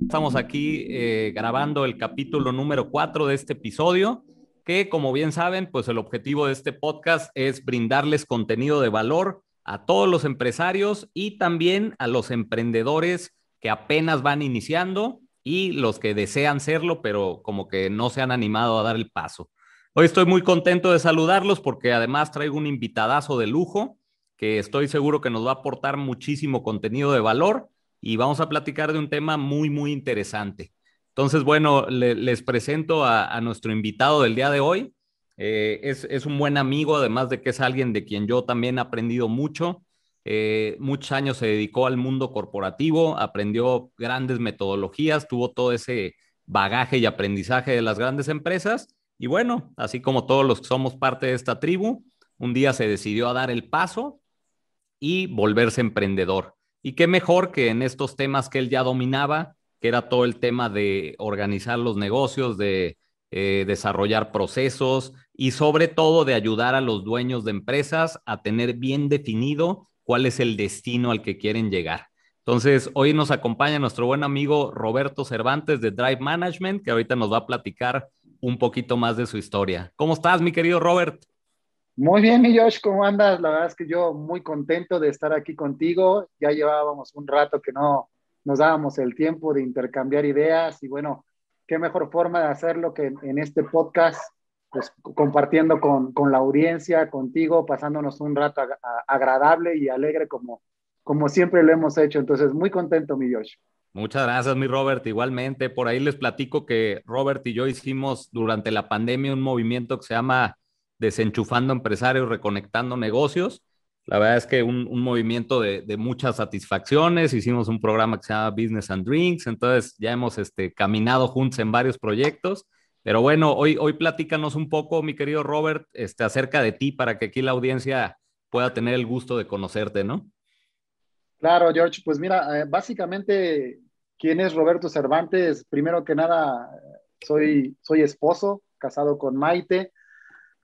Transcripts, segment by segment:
Estamos aquí eh, grabando el capítulo número 4 de este episodio, que como bien saben, pues el objetivo de este podcast es brindarles contenido de valor a todos los empresarios y también a los emprendedores que apenas van iniciando y los que desean serlo, pero como que no se han animado a dar el paso. Hoy estoy muy contento de saludarlos porque además traigo un invitadazo de lujo que estoy seguro que nos va a aportar muchísimo contenido de valor y vamos a platicar de un tema muy, muy interesante. Entonces, bueno, les presento a, nuestro invitado del día de hoy. Eh, es, un buen amigo, además de que es alguien de quien yo también he aprendido mucho. Eh, muchos años se dedicó al mundo corporativo, aprendió grandes metodologías, tuvo todo ese bagaje y aprendizaje de las grandes empresas. Y bueno, así como todos los que somos parte de esta tribu, un día se decidió a dar el paso y volverse emprendedor. Y qué mejor que en estos temas que él ya dominaba, que era todo el tema de organizar los negocios, de eh, desarrollar procesos y sobre todo de ayudar a los dueños de empresas a tener bien definido cuál es el destino al que quieren llegar. Entonces, hoy nos acompaña nuestro buen amigo Roberto Cervantes de Drive Management, que ahorita nos va a platicar un poquito más de su historia. ¿Cómo estás, mi querido Robert? Muy bien, mi Josh, ¿cómo andas? La verdad es que yo muy contento de estar aquí contigo. Ya llevábamos un rato que no nos dábamos el tiempo de intercambiar ideas y bueno, qué mejor forma de hacerlo que en este podcast, pues compartiendo con, con la audiencia, contigo, pasándonos un rato agradable y alegre como, como siempre lo hemos hecho. Entonces, muy contento, mi Josh. Muchas gracias, mi Robert. Igualmente, por ahí les platico que Robert y yo hicimos durante la pandemia un movimiento que se llama desenchufando empresarios, reconectando negocios. La verdad es que un, movimiento de, de, muchas satisfacciones. Hicimos un programa que se llama Business and Drinks, entonces ya hemos este, caminado juntos en varios proyectos. Pero bueno, hoy, hoy platícanos un poco, mi querido Robert, este, acerca de ti para que aquí la audiencia pueda tener el gusto de conocerte, ¿no? Claro, George. Pues mira, eh, básicamente, ¿quién es Roberto Cervantes? Primero que nada, soy, soy esposo, casado con Maite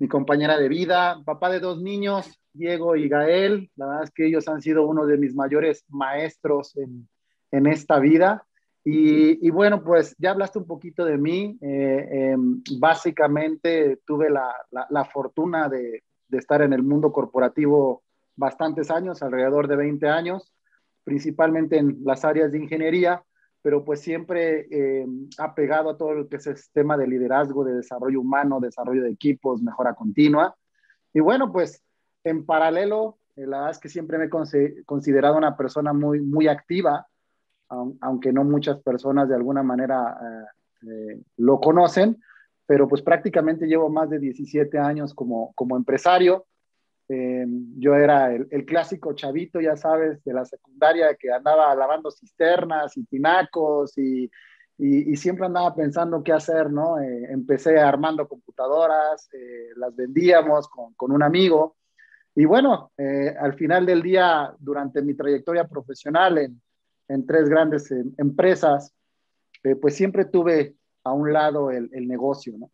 mi compañera de vida, papá de dos niños, Diego y Gael. La verdad es que ellos han sido uno de mis mayores maestros en, en esta vida. Y, bueno, pues ya hablaste un poquito de mí. Eh, em, básicamente tuve la, la, la fortuna de, de, estar en el mundo corporativo bastantes años, alrededor de 20 años, principalmente en las áreas de ingeniería pero pues siempre eh, ha pegado a todo lo que es el tema de liderazgo, de desarrollo humano, desarrollo de equipos, mejora continua. Y bueno, pues en paralelo, eh, la verdad es que siempre me he considerado una persona muy, muy activa, aunque no muchas personas de alguna manera eh, lo conocen, pero pues prácticamente llevo más de 17 años como, como empresario. Eh, yo era el, clásico chavito, ya sabes, de la secundaria que andaba lavando cisternas y tinacos y, y, siempre andaba pensando qué hacer, ¿no? Eh, empecé armando computadoras, eh, las vendíamos con, con, un amigo. Y bueno, al final del día, durante mi trayectoria profesional en, tres grandes empresas, pues siempre tuve a un lado el, el negocio, ¿no?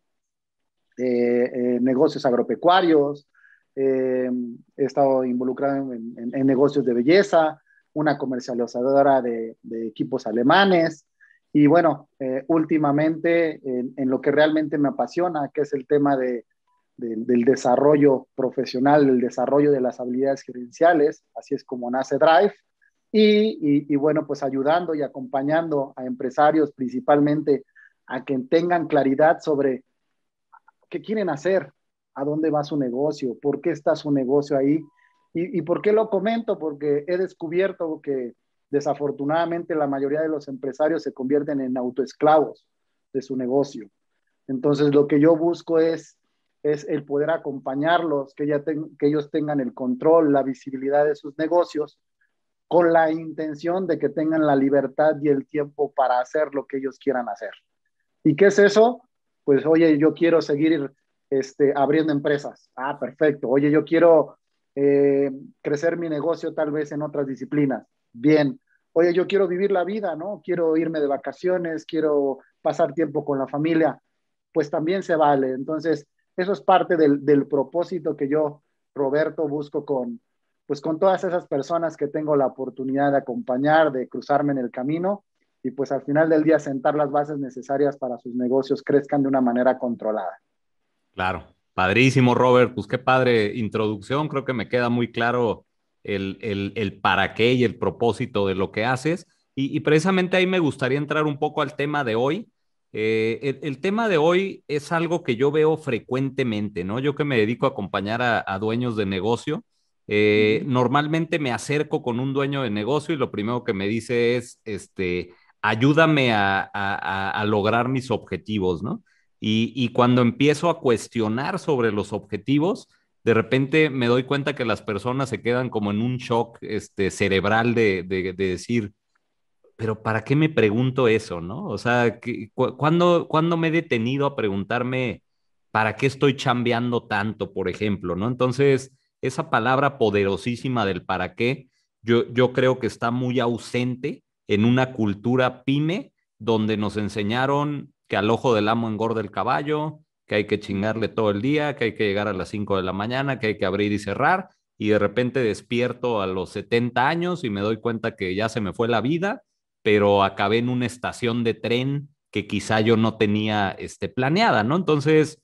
negocios agropecuarios, eh, he estado involucrado en, negocios de belleza, una comercializadora de, equipos alemanes y bueno, eh, últimamente en, lo que realmente me apasiona, que es el tema de, del desarrollo profesional, el desarrollo de las habilidades gerenciales, así es como nace Drive. Y, y, bueno, pues ayudando y acompañando a empresarios principalmente a que tengan claridad sobre qué quieren hacer, a dónde va su negocio, por qué está su negocio ahí. ¿Y, por qué lo comento? Porque he descubierto que desafortunadamente la mayoría de los empresarios se convierten en autoesclavos de su negocio. Entonces lo que yo busco es, es el poder acompañarlos, que, ya que ellos tengan el control, la visibilidad de sus negocios, con la intención de que tengan la libertad y el tiempo para hacer lo que ellos quieran hacer. ¿Y qué es eso? Pues oye, yo quiero seguir este, abriendo empresas. Ah, perfecto. Oye, yo quiero eh, crecer mi negocio tal vez en otras disciplinas. Bien. Oye, yo quiero vivir la vida, ¿no? Quiero irme de vacaciones, quiero pasar tiempo con la familia. Pues también se vale. Entonces, eso es parte del, del propósito que yo, Roberto, busco con, pues con todas esas personas que tengo la oportunidad de acompañar, de cruzarme en el camino y pues al final del día sentar las bases necesarias para sus negocios crezcan de una manera controlada. Claro, padrísimo Robert, pues qué padre introducción, creo que me queda muy claro el, el, para qué y el propósito de lo que haces. Y, precisamente ahí me gustaría entrar un poco al tema de hoy. Eh, el, tema de hoy es algo que yo veo frecuentemente, ¿no? Yo que me dedico a acompañar a, dueños de negocio, eh, normalmente me acerco con un dueño de negocio y lo primero que me dice es, este, ayúdame a, lograr mis objetivos, ¿no? Y, cuando empiezo a cuestionar sobre los objetivos, de repente me doy cuenta que las personas se quedan como en un shock este, cerebral de, decir, pero ¿para qué me pregunto eso, no? O sea, ¿cuándo, me he detenido a preguntarme para qué estoy chambeando tanto, por ejemplo, no? Entonces, esa palabra poderosísima del para qué, yo, yo creo que está muy ausente en una cultura pyme donde nos enseñaron que al ojo del amo engorda el caballo, que hay que chingarle todo el día, que hay que llegar a las 5 de la mañana, que hay que abrir y cerrar, y de repente despierto a los 70 años y me doy cuenta que ya se me fue la vida, pero acabé en una estación de tren que quizá yo no tenía este, planeada, ¿no? Entonces,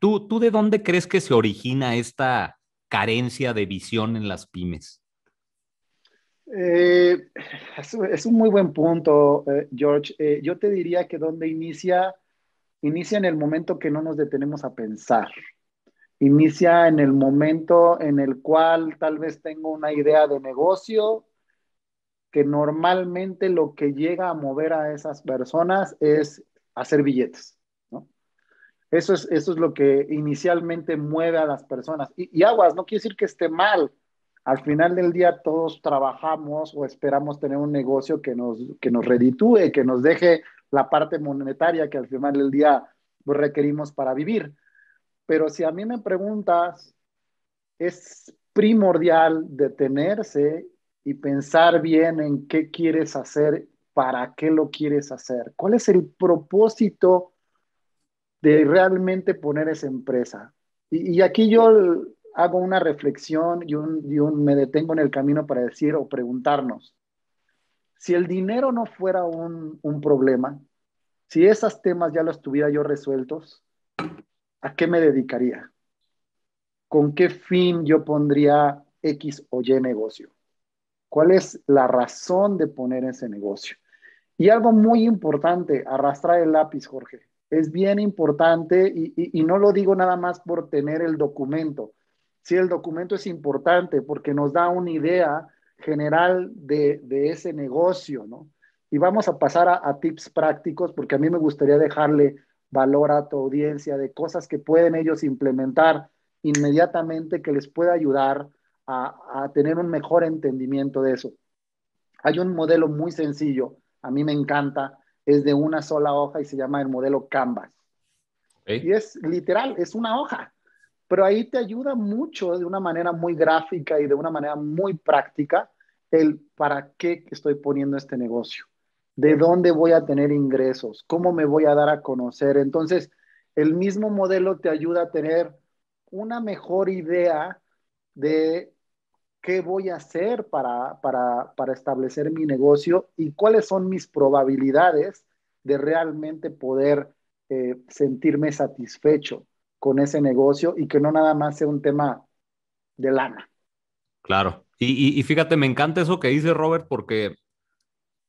¿tú, ¿tú de dónde crees que se origina esta carencia de visión en las pymes? Eh, es, un muy buen punto, eh, George. Eh, yo te diría que donde inicia inicia en el momento que no nos detenemos a pensar. Inicia en el momento en el cual tal vez tengo una idea de negocio que normalmente lo que llega a mover a esas personas es hacer billetes. Eso, es, eso es lo que inicialmente mueve a las personas. Y, y aguas, no quiere decir que esté mal. Al final del día todos trabajamos o esperamos tener un negocio que nos, que nos reditúe, que nos deje la parte monetaria que al final del día pues, requerimos para vivir. Pero si a mí me preguntas, es primordial detenerse y pensar bien en qué quieres hacer, para qué lo quieres hacer, cuál es el propósito de realmente poner esa empresa. Y, aquí yo hago una reflexión y, un, me detengo en el camino para decir o preguntarnos, si el dinero no fuera un, problema, si esos temas ya los tuviera yo resueltos, ¿a qué me dedicaría? ¿Con qué fin yo pondría X o Y negocio? ¿Cuál es la razón de poner ese negocio? Y algo muy importante, arrastrar el lápiz, Jorge. Es bien importante y, y, no lo digo nada más por tener el documento. Sí, el documento es importante porque nos da una idea general de, ese negocio, ¿no? Y vamos a pasar a, tips prácticos porque a mí me gustaría dejarle valor a tu audiencia de cosas que pueden ellos implementar inmediatamente que les pueda ayudar a, a, tener un mejor entendimiento de eso. Hay un modelo muy sencillo, a mí me encanta, es de una sola hoja y se llama el modelo Canvas. Y es literal, es una hoja pero ahí te ayuda mucho de una manera muy gráfica y de una manera muy práctica el para qué estoy poniendo este negocio, de dónde voy a tener ingresos, cómo me voy a dar a conocer. Entonces, el mismo modelo te ayuda a tener una mejor idea de qué voy a hacer para, para, establecer mi negocio y cuáles son mis probabilidades de realmente poder eh, sentirme satisfecho con ese negocio y que no nada más sea un tema de lana. Claro. Y, fíjate, me encanta eso que dice Robert porque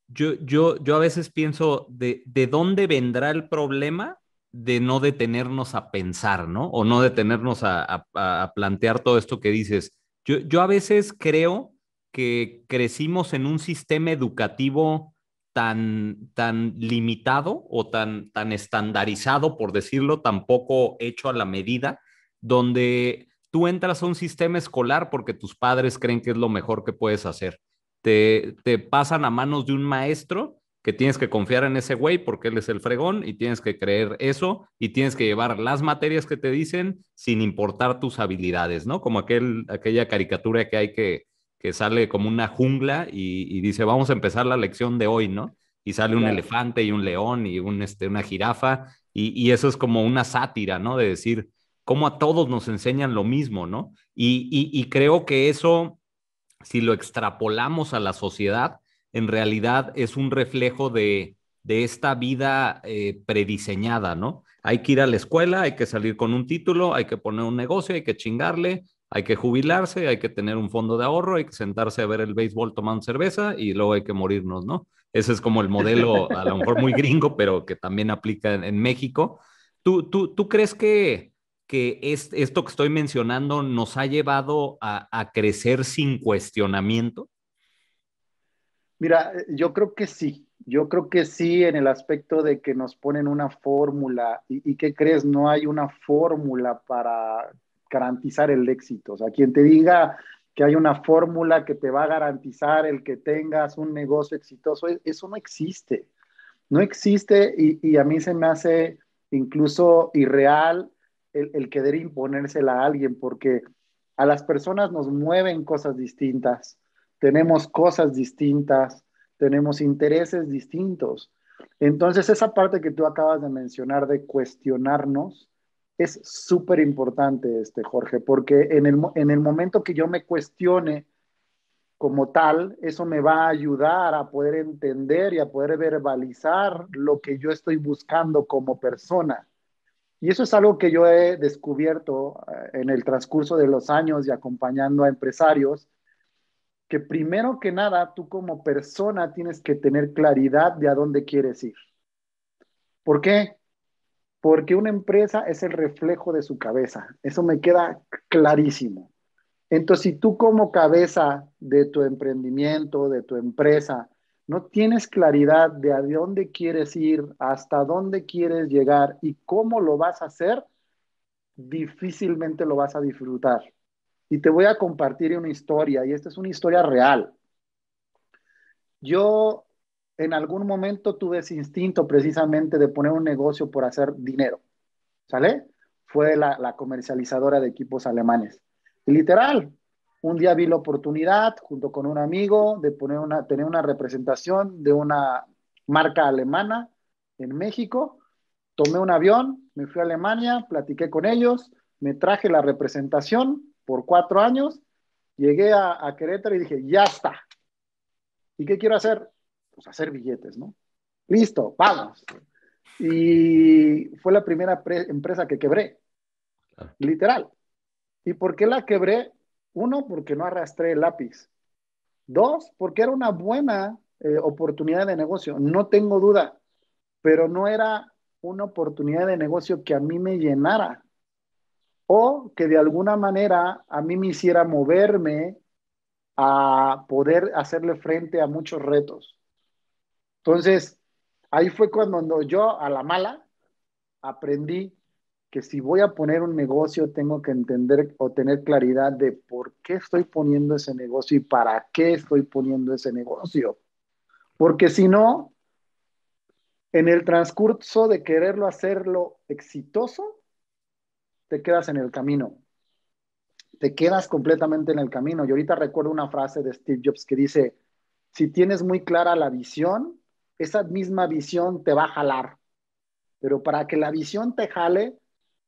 yo, yo, yo a veces pienso de, de dónde vendrá el problema de no detenernos a pensar, ¿no? O no detenernos a, a, plantear todo esto que dices. Yo, yo a veces creo que crecimos en un sistema educativo tan, tan limitado o tan, tan estandarizado, por decirlo, tampoco hecho a la medida, donde tú entras a un sistema escolar porque tus padres creen que es lo mejor que puedes hacer. Te, te pasan a manos de un maestro que tienes que confiar en ese güey porque él es el fregón y tienes que creer eso y tienes que llevar las materias que te dicen sin importar tus habilidades, ¿no? Como aquel, aquella caricatura que hay que, que sale como una jungla y, dice, vamos a empezar la lección de hoy, ¿no? Y sale un elefante y un león y un, este, una jirafa, y, eso es como una sátira, ¿no? De decir, cómo a todos nos enseñan lo mismo, ¿no? Y, y creo que eso, si lo extrapolamos a la sociedad, en realidad es un reflejo de, esta vida eh, prediseñada, ¿no? Hay que ir a la escuela, hay que salir con un título, hay que poner un negocio, hay que chingarle, hay que jubilarse, hay que tener un fondo de ahorro, hay que sentarse a ver el béisbol tomando cerveza y luego hay que morirnos, ¿no? Ese es como el modelo, a lo mejor muy gringo, pero que también aplica en, México. ¿Tú, tú, tú crees que, que esto que estoy mencionando nos ha llevado a, crecer sin cuestionamiento? Mira, yo creo que sí, yo creo que sí en el aspecto de que nos ponen una fórmula y, y ¿qué crees? No hay una fórmula para garantizar el éxito. O sea, quien te diga que hay una fórmula que te va a garantizar el que tengas un negocio exitoso, e, eso no existe. No existe y, y a mí se me hace incluso irreal el, querer imponérsela a alguien, porque a las personas nos mueven cosas distintas, tenemos cosas distintas, tenemos intereses distintos. Entonces, esa parte que tú acabas de mencionar de cuestionarnos es súper importante, este, Jorge, porque en el, en el momento que yo me cuestione como tal, eso me va a ayudar a poder entender y a poder verbalizar lo que yo estoy buscando como persona. Y eso es algo que yo he descubierto eh, en el transcurso de los años y acompañando a empresarios, que primero que nada tú como persona tienes que tener claridad de a dónde quieres ir. ¿Por qué? Porque una empresa es el reflejo de su cabeza. Eso me queda clarísimo. Entonces, si tú como cabeza de tu emprendimiento, de tu empresa, no tienes claridad de a dónde quieres ir, hasta dónde quieres llegar y cómo lo vas a hacer, difícilmente lo vas a disfrutar. Y te voy a compartir una historia, y esta es una historia real. Yo en algún momento tuve ese instinto precisamente de poner un negocio por hacer dinero, ¿sale? Fue la, comercializadora de equipos alemanes. Y literal, un día vi la oportunidad, junto con un amigo, de poner una, tener una representación de una marca alemana en México. Tomé un avión, me fui a Alemania, platiqué con ellos, me traje la representación por cuatro años, llegué a, a Querétaro y dije, ya está. ¿Y qué quiero hacer? Pues hacer billetes, ¿no? Listo, vamos. Y fue la primera empresa que quebré, literal. ¿Y por qué la quebré? Uno, porque no arrastré el lápiz. Dos, porque era una buena eh, oportunidad de negocio, no tengo duda, pero no era una oportunidad de negocio que a mí me llenara o que de alguna manera a mí me hiciera moverme a poder hacerle frente a muchos retos. Entonces, ahí fue cuando yo a la mala aprendí que si voy a poner un negocio, tengo que entender o tener claridad de por qué estoy poniendo ese negocio y para qué estoy poniendo ese negocio. Porque si no, en el transcurso de quererlo hacerlo exitoso, te quedas en el camino. Te quedas completamente en el camino. Y ahorita recuerdo una frase de Steve Jobs que dice, si tienes muy clara la visión, esa misma visión te va a jalar. Pero para que la visión te jale,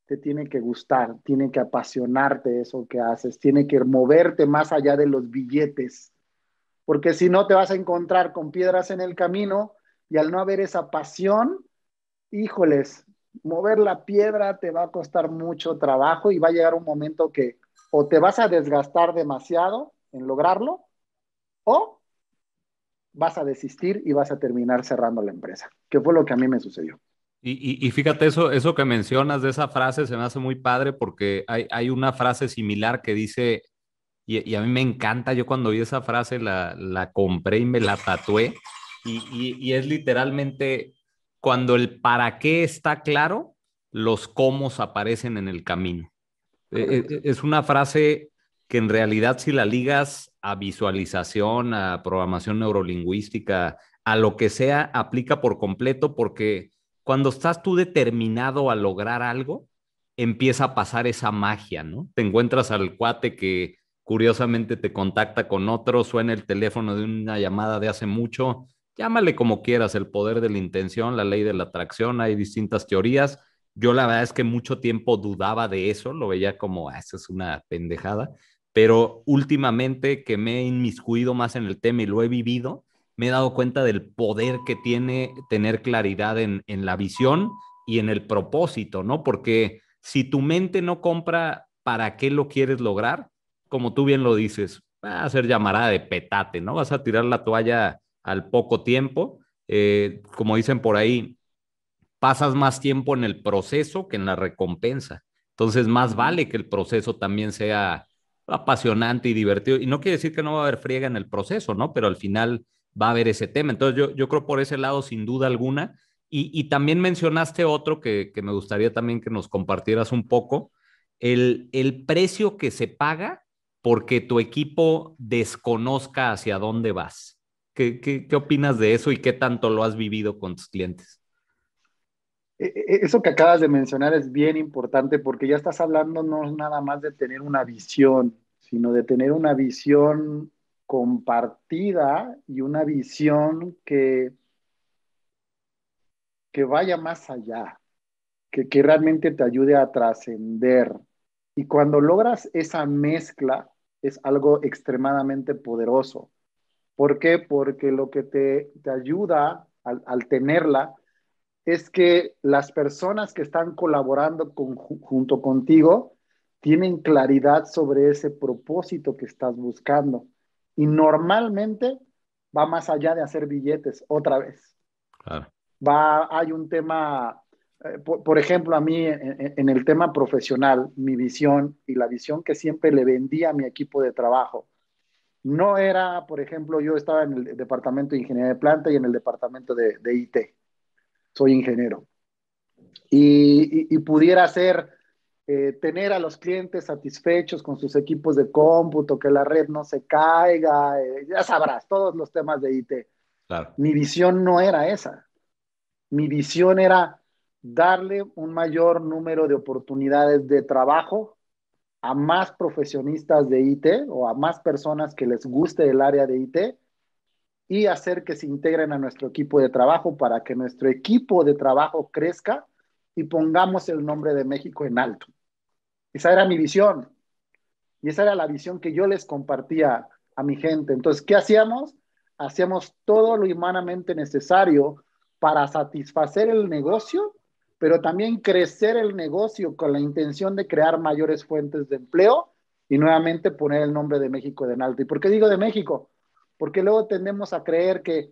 te tiene que gustar, tiene que apasionarte eso que haces, tiene que moverte más allá de los billetes, porque si no te vas a encontrar con piedras en el camino y al no haber esa pasión, híjoles, mover la piedra te va a costar mucho trabajo y va a llegar un momento que o te vas a desgastar demasiado en lograrlo o vas a desistir y vas a terminar cerrando la empresa, que fue lo que a mí me sucedió. Y, fíjate, eso, eso que mencionas de esa frase se me hace muy padre porque hay, una frase similar que dice, y, a mí me encanta, yo cuando vi esa frase la, la compré y me la tatué, y, es literalmente cuando el para qué está claro, los cómo aparecen en el camino. E, e, es una frase que en realidad si la ligas a visualización, a programación neurolingüística, a lo que sea, aplica por completo porque cuando estás tú determinado a lograr algo, empieza a pasar esa magia, ¿no? Te encuentras al cuate que curiosamente te contacta con otro, suena el teléfono de una llamada de hace mucho, llámale como quieras, el poder de la intención, la ley de la atracción, hay distintas teorías. Yo la verdad es que mucho tiempo dudaba de eso, lo veía como, ah, eso es una pendejada, pero últimamente que me he inmiscuido más en el tema y lo he vivido, me he dado cuenta del poder que tiene tener claridad en, en la visión y en el propósito, ¿no? Porque si tu mente no compra para qué lo quieres lograr, como tú bien lo dices, va a ser llamarada de petate, ¿no? Vas a tirar la toalla al poco tiempo. Eh, como dicen por ahí, pasas más tiempo en el proceso que en la recompensa. Entonces, más vale que el proceso también sea apasionante y divertido. Y no quiere decir que no va a haber friega en el proceso, ¿no? Pero al final va a haber ese tema. Entonces, yo, yo creo por ese lado, sin duda alguna. Y, también mencionaste otro que, que, me gustaría también que nos compartieras un poco, el, el precio que se paga porque tu equipo desconozca hacia dónde vas. ¿Qué, qué, qué opinas de eso y qué tanto lo has vivido con tus clientes? E, e, eso que acabas de mencionar es bien importante porque ya estás hablando no nada más de tener una visión, sino de tener una visión compartida y una visión que, que vaya más allá, que, que realmente te ayude a trascender. Y cuando logras esa mezcla, es algo extremadamente poderoso. ¿Por qué? Porque lo que te, te ayuda al, al, tenerla es que las personas que están colaborando con, junto contigo tienen claridad sobre ese propósito que estás buscando. Y normalmente va más allá de hacer billetes otra vez. Claro. Va, hay un tema, eh, por, por, ejemplo, a mí en, en, el tema profesional, mi visión y la visión que siempre le vendía a mi equipo de trabajo, no era, por ejemplo, yo estaba en el departamento de ingeniería de planta y en el departamento de, de IT soy ingeniero. Y, y, y pudiera ser eh, tener a los clientes satisfechos con sus equipos de cómputo, que la red no se caiga, eh, ya sabrás, todos los temas de IT. Claro. Mi visión no era esa. Mi visión era darle un mayor número de oportunidades de trabajo a más profesionistas de IT o a más personas que les guste el área de IT y hacer que se integren a nuestro equipo de trabajo para que nuestro equipo de trabajo crezca y pongamos el nombre de México en alto. Esa era mi visión. Y esa era la visión que yo les compartía a mi gente. Entonces, ¿qué hacíamos? Hacíamos todo lo humanamente necesario para satisfacer el negocio, pero también crecer el negocio con la intención de crear mayores fuentes de empleo y nuevamente poner el nombre de México en alto. ¿Y por qué digo de México? Porque luego tendemos a creer que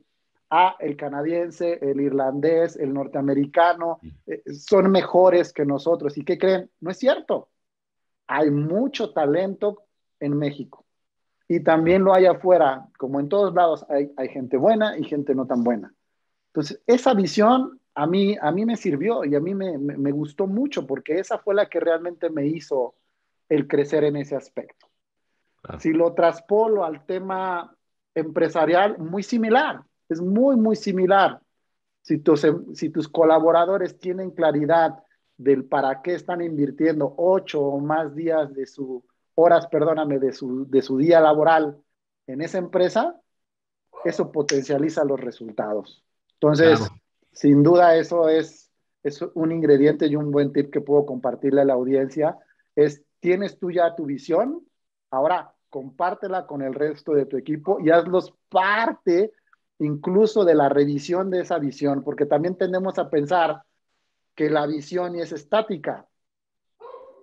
ah, el canadiense, el irlandés, el norteamericano eh, son mejores que nosotros. ¿Y qué creen? No es cierto. Hay mucho talento en México. Y también lo hay afuera, como en todos lados, hay, hay gente buena y gente no tan buena. Entonces, esa visión a mí, a mí me sirvió y a mí me, me, me gustó mucho porque esa fue la que realmente me hizo el crecer en ese aspecto. Claro. Si lo traspolo al tema empresarial muy similar, es muy, muy similar. Si tus, si tus colaboradores tienen claridad del para qué están invirtiendo ocho o más días de su, horas, perdóname, de su, de su día laboral en esa empresa, eso potencializa los resultados. Entonces, claro. sin duda eso es, es un ingrediente y un buen tip que puedo compartirle a la audiencia, es, tienes tú ya tu visión, ahora compártela con el resto de tu equipo y hazlos parte incluso de la revisión de esa visión, porque también tendemos a pensar que la visión es estática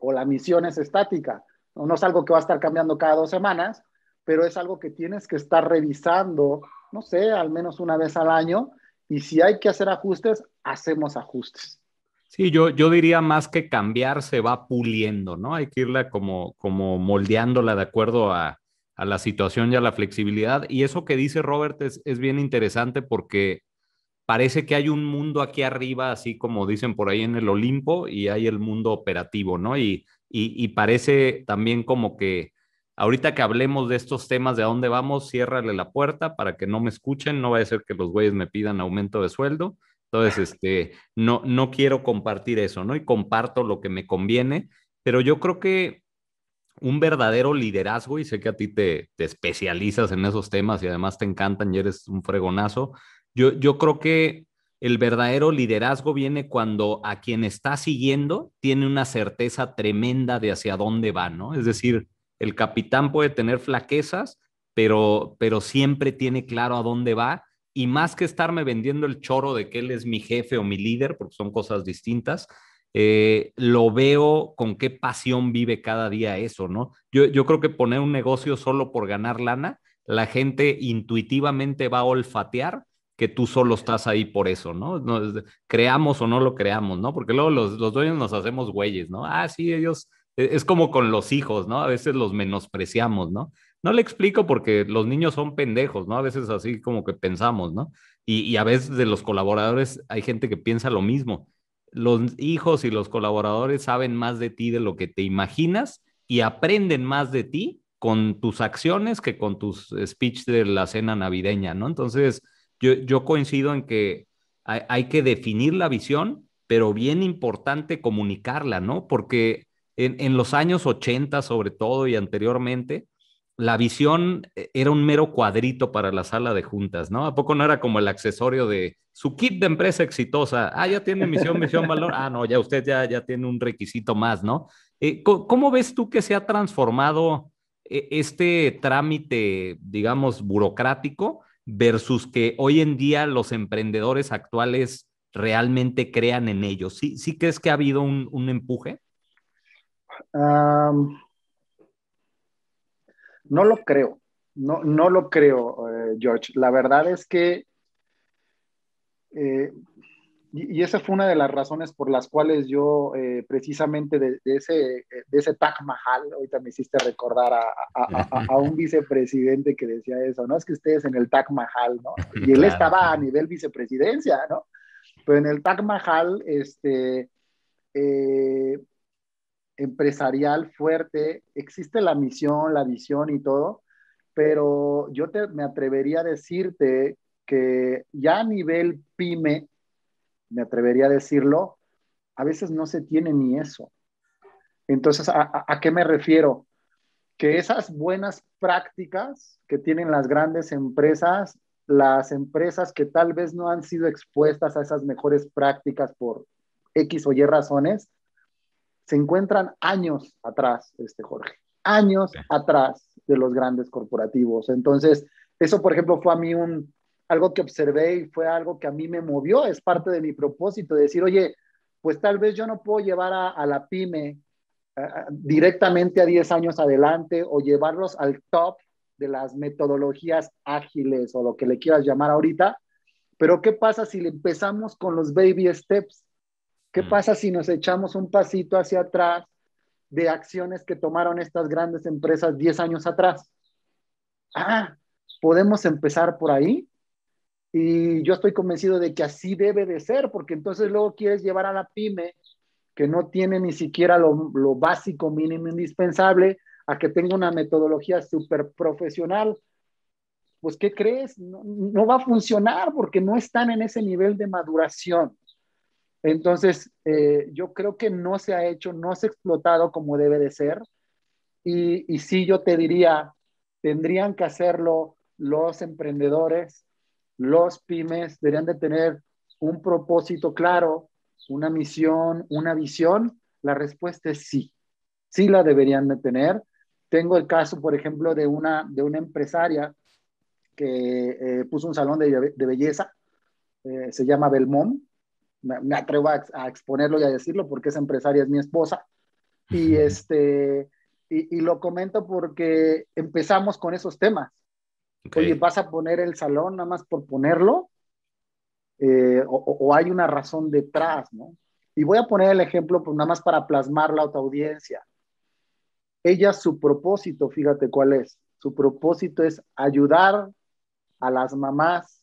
o la misión es estática. No, no es algo que va a estar cambiando cada dos semanas, pero es algo que tienes que estar revisando, no sé, al menos una vez al año, y si hay que hacer ajustes, hacemos ajustes. Sí, yo, yo diría más que cambiar, se va puliendo, ¿no? Hay que irla como, como moldeándola de acuerdo a, a la situación y a la flexibilidad. Y eso que dice Robert es, es, bien interesante porque parece que hay un mundo aquí arriba, así como dicen por ahí en el Olimpo, y hay el mundo operativo, ¿no? Y, y, y parece también como que ahorita que hablemos de estos temas de a dónde vamos, ciérrale la puerta para que no me escuchen, no vaya a ser que los güeyes me pidan aumento de sueldo entonces, este, no, no quiero compartir eso, ¿no? Y comparto lo que me conviene, pero yo creo que un verdadero liderazgo, y sé que a ti te, especializas en esos temas y además te encantan y eres un fregonazo, yo, yo creo que el verdadero liderazgo viene cuando a quien está siguiendo tiene una certeza tremenda de hacia dónde va, ¿no? Es decir, el capitán puede tener flaquezas, pero, pero siempre tiene claro a dónde va y más que estarme vendiendo el choro de que él es mi jefe o mi líder, porque son cosas distintas, eh, lo veo con qué pasión vive cada día eso, ¿no? Yo, yo creo que poner un negocio solo por ganar lana, la gente intuitivamente va a olfatear que tú solo estás ahí por eso, ¿no? creamos o no lo creamos, ¿no? Porque luego los, los dueños nos hacemos güeyes, ¿no? Ah, sí, ellos, e, es como con los hijos, ¿no? A veces los menospreciamos, ¿no? No le explico porque los niños son pendejos, ¿no? A veces así como que pensamos, ¿no? Y, a veces de los colaboradores hay gente que piensa lo mismo. Los hijos y los colaboradores saben más de ti de lo que te imaginas y aprenden más de ti con tus acciones que con tus speech de la cena navideña, ¿no? Entonces, yo, coincido en que hay, que definir la visión, pero bien importante comunicarla, ¿no? Porque en, los años 80 sobre todo y anteriormente, la visión eh, era un mero cuadrito para la sala de juntas, ¿no? ¿A poco no era como el accesorio de su kit de empresa exitosa? Ah, ya tiene misión, misión, valor. Ah, no, ya usted ya, ya tiene un requisito más, ¿no? Eh, ¿Cómo ves tú que se ha transformado eh, este trámite, digamos, burocrático versus que hoy en día los emprendedores actuales realmente crean en ellos? ¿Sí, sí crees que ha habido un, empuje? No lo creo, no, no lo creo, eh, George. La verdad es que eh, y, esa fue una de las razones por las cuales yo, eh, precisamente de, ese, de ese Taj Mahal, ahorita me hiciste recordar a, un vicepresidente que decía eso, ¿no? Es que ustedes en el Taj Mahal, ¿no? Y él estaba a nivel vicepresidencia, ¿no? Pero en el Taj Mahal, este, eh, empresarial fuerte, existe la misión, la visión y todo, pero yo te, me atrevería a decirte que ya a nivel pyme, me atrevería a decirlo, a veces no se tiene ni eso. Entonces, ¿a, qué me refiero? Que esas buenas prácticas que tienen las grandes empresas, las empresas que tal vez no han sido expuestas a esas mejores prácticas por X o Y razones, se encuentran años atrás, este Jorge, años atrás de los grandes corporativos. Entonces, eso, por ejemplo, fue a mí un, algo que observé y fue algo que a mí me movió, es parte de mi propósito, de decir, oye, pues tal vez yo no puedo llevar a, la pyme directamente a 10 años adelante o llevarlos al top de las metodologías ágiles o lo que le quieras llamar ahorita, pero ¿qué pasa si le empezamos con los baby steps? ¿Qué mm. pasa si nos echamos un pasito hacia atrás de acciones que tomaron estas grandes empresas 10 años atrás? Ah, podemos empezar por ahí y yo estoy convencido de que así debe de ser, porque entonces luego quieres llevar a la pyme que no tiene ni siquiera lo, lo básico, mínimo, indispensable, a que tenga una metodología súper profesional. Pues, ¿qué crees? No, no, va a funcionar porque no están en ese nivel de maduración. Entonces, eh, yo creo que no se ha hecho, no se ha explotado como debe de ser. Y, y sí, yo te diría, tendrían que hacerlo los emprendedores, los pymes deberían de tener un propósito claro, una misión, una visión. La respuesta es sí, sí la deberían de tener. Tengo el caso, por ejemplo, de una, de una empresaria que eh, puso un salón de, belleza, eh, se llama Belmont, me, atrevo a, exponerlo y a decirlo porque esa empresaria es mi esposa. Y, este, y, y lo comento porque empezamos con esos temas. Oye, ¿vas a poner el salón nada más por ponerlo? Eh, o, hay una razón detrás, ¿no? Y voy a poner el ejemplo pues, nada más para plasmar la otra audiencia. Ella, su propósito, fíjate cuál es. Su propósito es ayudar a las mamás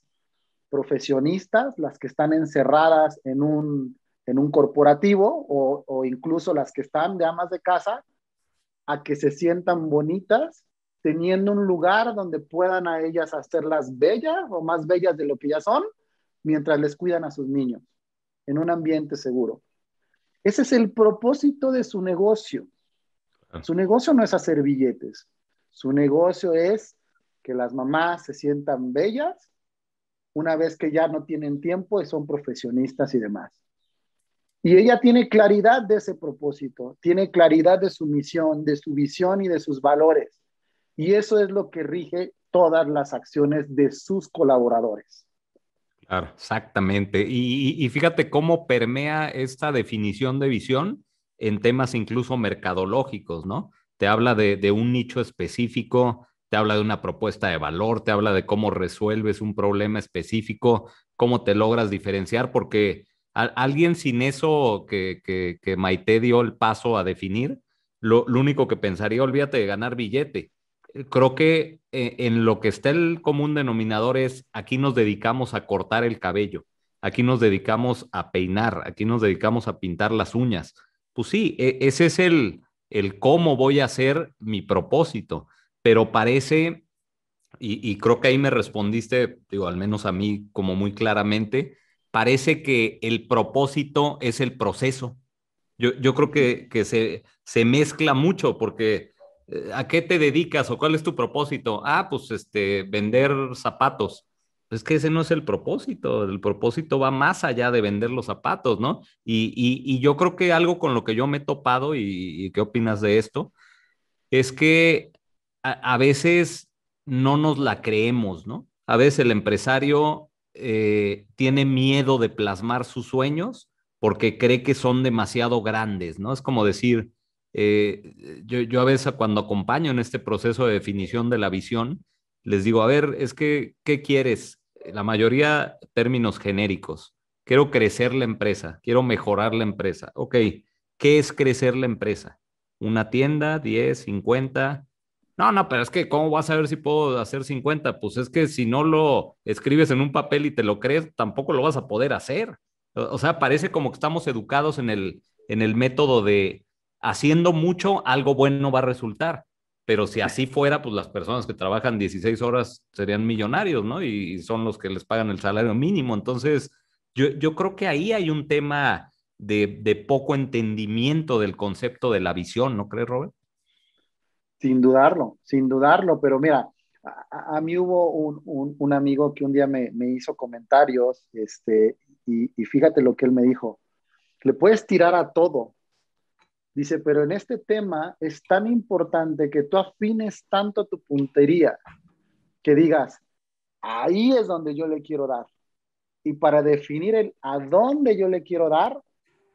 profesionistas, las que están encerradas en un, en un corporativo o, o incluso las que están de amas de casa, a que se sientan bonitas teniendo un lugar donde puedan a ellas hacerlas bellas o más bellas de lo que ya son, mientras les cuidan a sus niños, en un ambiente seguro. Ese es el propósito de su negocio. Ah. Su negocio no es hacer billetes, su negocio es que las mamás se sientan bellas una vez que ya no tienen tiempo y son profesionistas y demás. Y ella tiene claridad de ese propósito, tiene claridad de su misión, de su visión y de sus valores. Y eso es lo que rige todas las acciones de sus colaboradores. Claro, exactamente. Y, fíjate cómo permea esta definición de visión en temas incluso mercadológicos, ¿no? Te habla de, un nicho específico, te habla de una propuesta de valor, te habla de cómo resuelves un problema específico, cómo te logras diferenciar, porque alguien sin eso que, que, Maite dio el paso a definir, lo, lo único que pensaría, olvídate de ganar billete creo que eh, en lo que está el común denominador es aquí nos dedicamos a cortar el cabello, aquí nos dedicamos a peinar, aquí nos dedicamos a pintar las uñas. Pues sí, e, ese es el, el cómo voy a hacer mi propósito, pero parece, y, y, creo que ahí me respondiste, digo, al menos a mí como muy claramente, parece que el propósito es el proceso. Yo, yo creo que, que se, se mezcla mucho porque eh, ¿a qué te dedicas o cuál es tu propósito? Ah, pues este, vender zapatos. Es que ese no es el propósito, el propósito va más allá de vender los zapatos, ¿no? Y, yo creo que algo con lo que yo me he topado, y, qué opinas de esto, es que a, veces no nos la creemos, ¿no? A veces el empresario eh, tiene miedo de plasmar sus sueños porque cree que son demasiado grandes, ¿no? Es como decir, eh, yo, a veces cuando acompaño en este proceso de definición de la visión, les digo, a ver, es que, ¿qué quieres? La mayoría términos genéricos. Quiero crecer la empresa, quiero mejorar la empresa. Ok, ¿qué es crecer la empresa? ¿Una tienda? ¿10? ¿50? No, no, pero es que ¿cómo vas a ver si puedo hacer 50? Pues es que si no lo escribes en un papel y te lo crees, tampoco lo vas a poder hacer. O, sea, parece como que estamos educados en el, en el método de, haciendo mucho, algo bueno va a resultar. Pero si así fuera, pues las personas que trabajan 16 horas serían millonarios, ¿no? Y, son los que les pagan el salario mínimo. Entonces, yo, yo creo que ahí hay un tema de, poco entendimiento del concepto de la visión, ¿no crees, Robert? Sin dudarlo, sin dudarlo, pero mira, a, mí hubo un, amigo que un día me, hizo comentarios, este, y, y, fíjate lo que él me dijo, le puedes tirar a todo, Dice, pero en este tema es tan importante que tú afines tanto tu puntería que digas, ahí es donde yo le quiero dar. Y para definir el a dónde yo le quiero dar,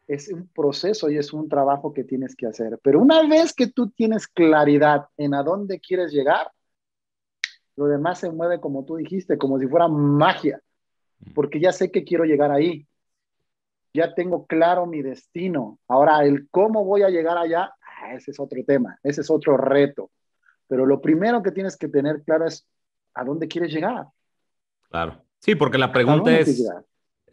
es un proceso y es un trabajo que tienes que hacer. Pero una vez que tú tienes claridad en a dónde quieres llegar, lo demás se mueve como tú dijiste, como si fuera magia, porque ya sé que quiero llegar ahí ya tengo claro mi destino. Ahora, el cómo voy a llegar allá, ah, ese es otro tema, ese es otro reto. Pero lo primero que tienes que tener claro es a dónde quieres llegar. Claro. Sí, porque la pregunta es,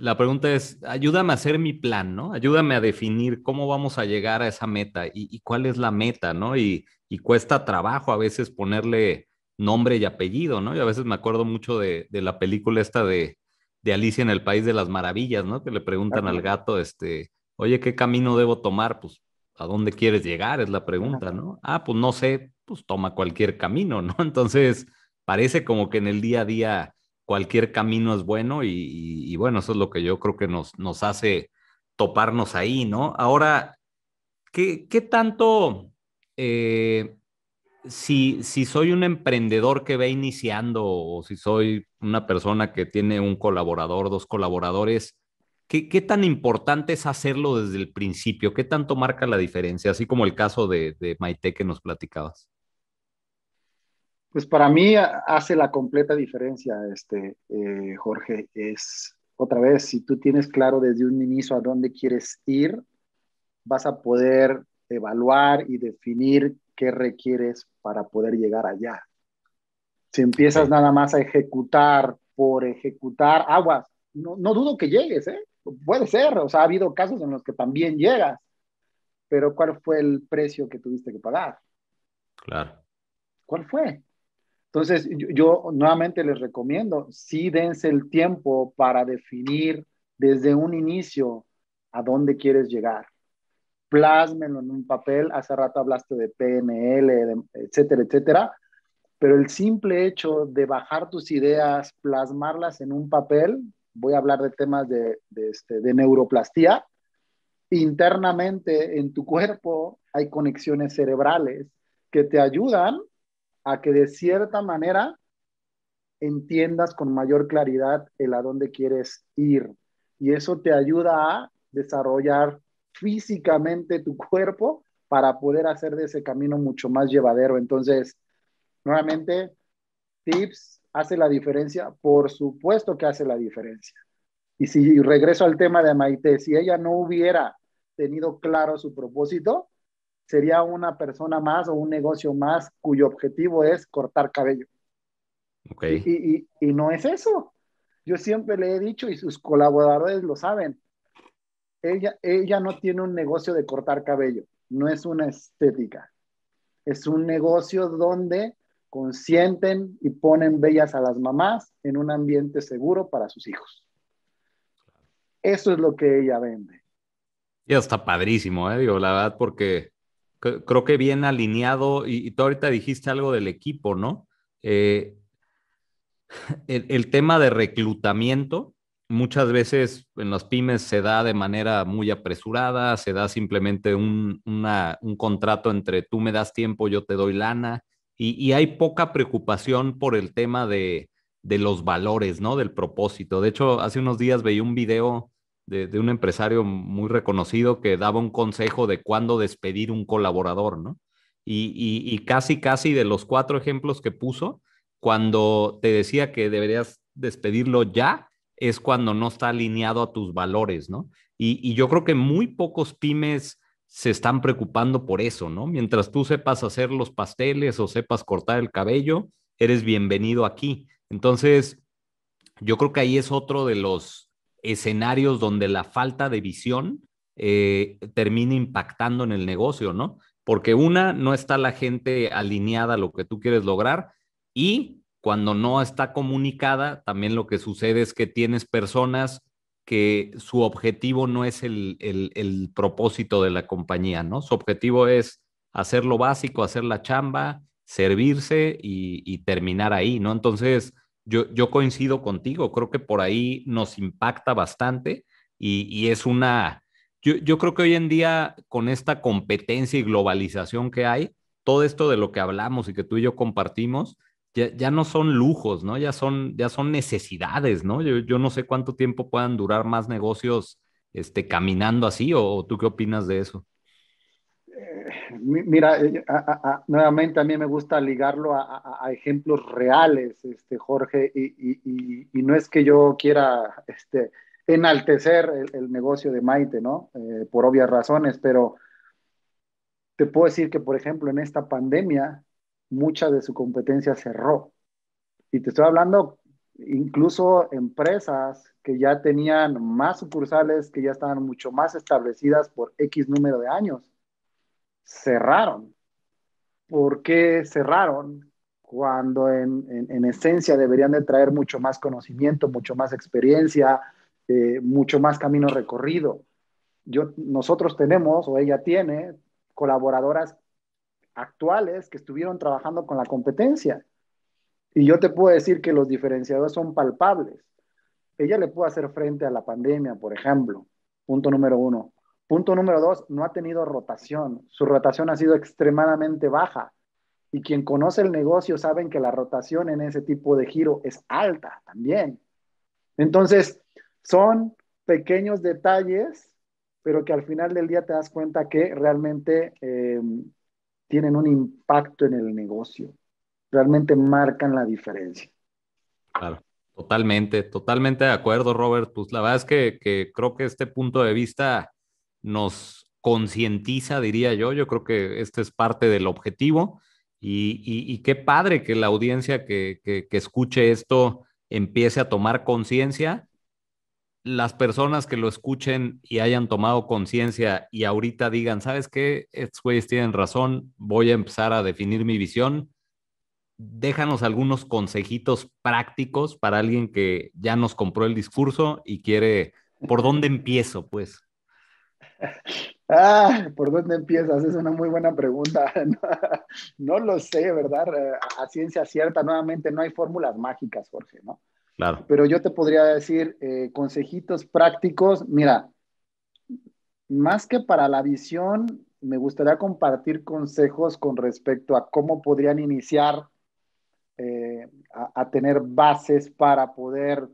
la pregunta es, ayúdame a hacer mi plan, ¿no? Ayúdame a definir cómo vamos a llegar a esa meta y, cuál es la meta, ¿no? Y, y, cuesta trabajo a veces ponerle nombre y apellido, ¿no? Y a veces me acuerdo mucho de, de la película esta de de Alicia en el País de las Maravillas, ¿no? Que le preguntan al gato, este, oye, ¿qué camino debo tomar? Pues, ¿a dónde quieres llegar? Es la pregunta, ¿no? Ah, pues no sé, pues toma cualquier camino, ¿no? Entonces, parece como que en el día a día cualquier camino es bueno y, bueno, eso es lo que yo creo que nos, nos hace toparnos ahí, ¿no? Ahora, ¿qué, qué tanto eh, si, si soy un emprendedor que va iniciando o si soy una persona que tiene un colaborador, dos colaboradores, ¿qué, qué tan importante es hacerlo desde el principio? ¿Qué tanto marca la diferencia? Así como el caso de, de Maite que nos platicabas. Pues para mí hace la completa diferencia, este, eh, Jorge. Es otra vez, si tú tienes claro desde un inicio a dónde quieres ir, vas a poder evaluar y definir qué requieres para poder llegar allá. Si empiezas nada más a ejecutar por ejecutar aguas, no, no dudo que llegues, ¿eh? Puede ser, o sea, ha habido casos en los que también llegas, pero ¿cuál fue el precio que tuviste que pagar? Claro. ¿Cuál fue? Entonces, yo, yo, nuevamente les recomiendo, sí dense el tiempo para definir desde un inicio a dónde quieres llegar plásmelo en un papel. Hace rato hablaste de PNL, etcétera, etcétera. Pero el simple hecho de bajar tus ideas, plasmarlas en un papel, voy a hablar de temas de, de, este, de neuroplastía, internamente en tu cuerpo hay conexiones cerebrales que te ayudan a que de cierta manera entiendas con mayor claridad el a dónde quieres ir. Y eso te ayuda a desarrollar físicamente tu cuerpo para poder hacer de ese camino mucho más llevadero. Entonces, nuevamente, tips, ¿hace la diferencia? Por supuesto que hace la diferencia. Y si regreso al tema de Maite, si ella no hubiera tenido claro su propósito, sería una persona más o un negocio más cuyo objetivo es cortar cabello. Okay. Y, y, no es eso. Yo siempre le he dicho y sus colaboradores lo saben. Ella, ella no tiene un negocio de cortar cabello, no es una estética. Es un negocio donde consienten y ponen bellas a las mamás en un ambiente seguro para sus hijos. Eso es lo que ella vende. Ya está padrísimo, ¿eh? Digo, la verdad, porque creo que bien alineado, y, tú ahorita dijiste algo del equipo, ¿no? Eh, el, tema de reclutamiento, muchas veces en las pymes se da de manera muy apresurada, se da simplemente un, un contrato entre tú me das tiempo, yo te doy lana, y, y hay poca preocupación por el tema de, de, los valores, ¿no? Del propósito. De hecho, hace unos días veía un video de, un empresario muy reconocido que daba un consejo de cuándo despedir un colaborador, ¿no? Y, casi, casi de los cuatro ejemplos que puso, cuando te decía que deberías despedirlo ya, es cuando no está alineado a tus valores, ¿no? Y, y, yo creo que muy pocos pymes se están preocupando por eso, ¿no? Mientras tú sepas hacer los pasteles o sepas cortar el cabello, eres bienvenido aquí. Entonces, yo creo que ahí es otro de los, escenarios donde la falta de visión eh, termina impactando en el negocio, ¿no? Porque una, no está la gente alineada a lo que tú quieres lograr y cuando no está comunicada, también lo que sucede es que tienes personas que su objetivo no es el, el, propósito de la compañía, ¿no? Su objetivo es hacer lo básico, hacer la chamba, servirse y terminar ahí, ¿no? Entonces, yo, coincido contigo, creo que por ahí nos impacta bastante y, es una, yo, creo que hoy en día con esta competencia y globalización que hay, todo esto de lo que hablamos y que tú y yo compartimos, ya, no son lujos, ¿no? Ya son, ya son necesidades, ¿no? Yo, no sé cuánto tiempo puedan durar más negocios este, caminando así, o tú qué opinas de eso? Mira, eh, nuevamente a mí me gusta ligarlo a, ejemplos reales, este, Jorge, y, no es que yo quiera este, enaltecer el, negocio de Maite, ¿no? Eh, por obvias razones, pero te puedo decir que, por ejemplo, en esta pandemia, mucha de su competencia cerró. Y te estoy hablando incluso empresas que ya tenían más sucursales, que ya estaban mucho más establecidas por X número de años cerraron. ¿Por qué cerraron? Cuando en, esencia deberían de traer mucho más conocimiento, mucho más experiencia, eh, mucho más camino recorrido. Yo, nosotros tenemos, o ella tiene, colaboradoras actuales que estuvieron trabajando con la competencia. Y yo te puedo decir que los diferenciadores son palpables. Ella le puede hacer frente a la pandemia, por ejemplo. Punto número uno. Punto número dos, no ha tenido rotación. Su rotación ha sido extremadamente baja. Y quien conoce el negocio saben que la rotación en ese tipo de giro es alta también. Entonces, son pequeños detalles, pero que al final del día te das cuenta que realmente eh, tienen un impacto en el negocio. Realmente marcan la diferencia. Claro. Totalmente, totalmente de acuerdo, Robert. Pues la verdad es que creo que este punto de vista nos concientiza, diría yo. Yo creo que este es parte del objetivo y, qué padre que la audiencia que, escuche esto empiece a tomar conciencia. Las personas que lo escuchen y hayan tomado conciencia y ahorita digan, ¿sabes qué? Estos güeyes tienen razón, voy a empezar a definir mi visión. Déjanos algunos consejitos prácticos para alguien que ya nos compró el discurso y quiere, ¿por dónde empiezo? Pues. Ah, ¿por dónde empiezas? Es una muy buena pregunta. No, lo sé, ¿verdad? Eh, a ciencia cierta, nuevamente, no hay fórmulas mágicas, Jorge, ¿no? Claro. Pero yo te podría decir eh, consejitos prácticos. Mira, más que para la visión, me gustaría compartir consejos con respecto a cómo podrían iniciar eh, a, tener bases para poder,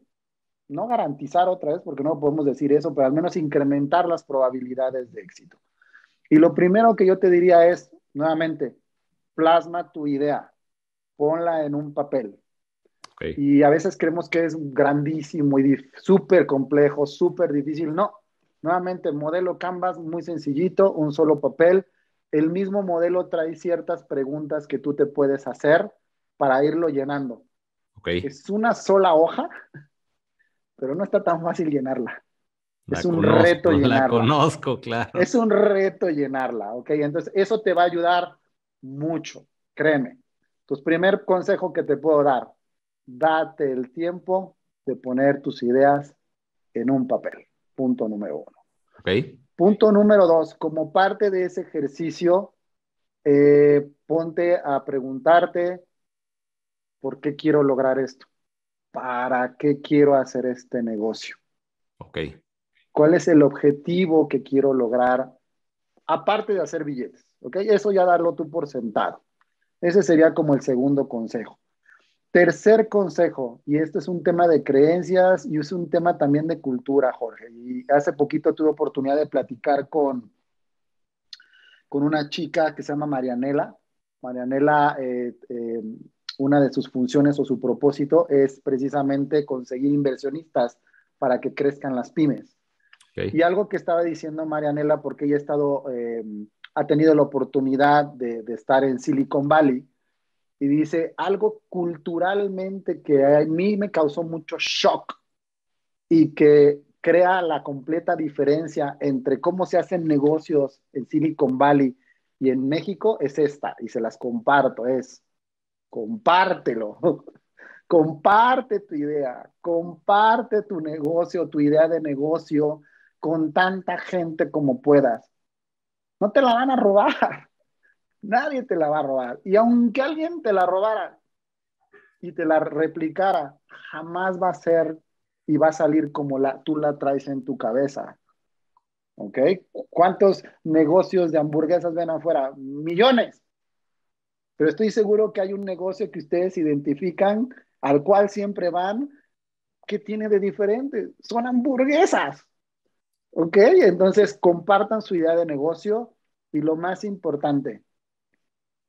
no garantizar otra vez, porque no podemos decir eso, pero al menos incrementar las probabilidades de éxito. Y lo primero que yo te diría es, nuevamente, plasma tu idea, ponla en un papel. Y a veces creemos que es grandísimo y súper complejo, súper difícil. No, nuevamente, modelo Canvas, muy sencillito, un solo papel. El mismo modelo trae ciertas preguntas que tú te puedes hacer para irlo llenando. Es una sola hoja, pero no está tan fácil llenarla. es un reto llenarla. La conozco, claro. Es un reto llenarla, ¿ok? Entonces, eso te va a ayudar mucho, créeme. Entonces, primer consejo que te puedo dar, date el tiempo de poner tus ideas en un papel. Punto número uno. Okay. Punto número dos, como parte de ese ejercicio, eh, ponte a preguntarte, ¿por qué quiero lograr esto? ¿Para qué quiero hacer este negocio? Ok. ¿Cuál es el objetivo que quiero lograr? Aparte de hacer billetes, ¿ok? Eso ya darlo tú por sentado. Ese sería como el segundo consejo. Tercer consejo, y este es un tema de creencias y es un tema también de cultura, Jorge. Y hace poquito tuve oportunidad de platicar con, con una chica que se llama Marianela. Marianela, eh, eh, una de sus funciones o su propósito es precisamente conseguir inversionistas para que crezcan las pymes. Y algo que estaba diciendo Marianela, porque ella ha estado, eh, ha tenido la oportunidad de, de estar en Silicon Valley, y dice algo culturalmente que a mí me causó mucho shock y que crea la completa diferencia entre cómo se hacen negocios en Silicon Valley y en México es esta, y se las comparto, es compártelo, comparte tu idea, comparte tu negocio, tu idea de negocio con tanta gente como puedas. No te la van a robar. Nadie te la va a robar. Y aunque alguien te la robara y te la replicara, jamás va a ser y va a salir como la, tú la traes en tu cabeza. ¿Ok? ¿Cuántos negocios de hamburguesas ven afuera? Millones. Pero estoy seguro que hay un negocio que ustedes identifican, al cual siempre van, que tiene de diferente. Son hamburguesas. ¿Ok? Entonces compartan su idea de negocio y lo más importante,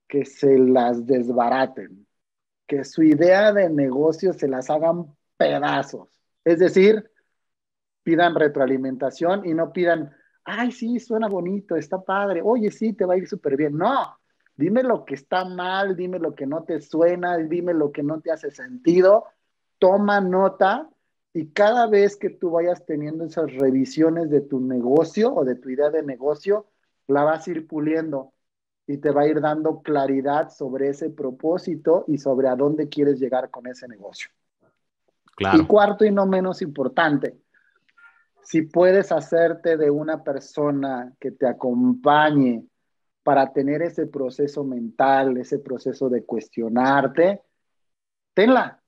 que se las desbaraten, que su idea de negocio se las hagan pedazos. Es decir, pidan retroalimentación y no pidan, ay, sí, suena bonito, está padre, oye, sí, te va a ir súper bien. No, dime lo que está mal, dime lo que no te suena, dime lo que no te hace sentido, toma nota y cada vez que tú vayas teniendo esas revisiones de tu negocio o de tu idea de negocio, la vas a ir puliendo y te va a ir dando claridad sobre ese propósito y sobre a dónde quieres llegar con ese negocio. Claro. Y cuarto y no menos importante, si puedes hacerte de una persona que te acompañe para tener ese proceso mental, ese proceso de cuestionarte, tenla.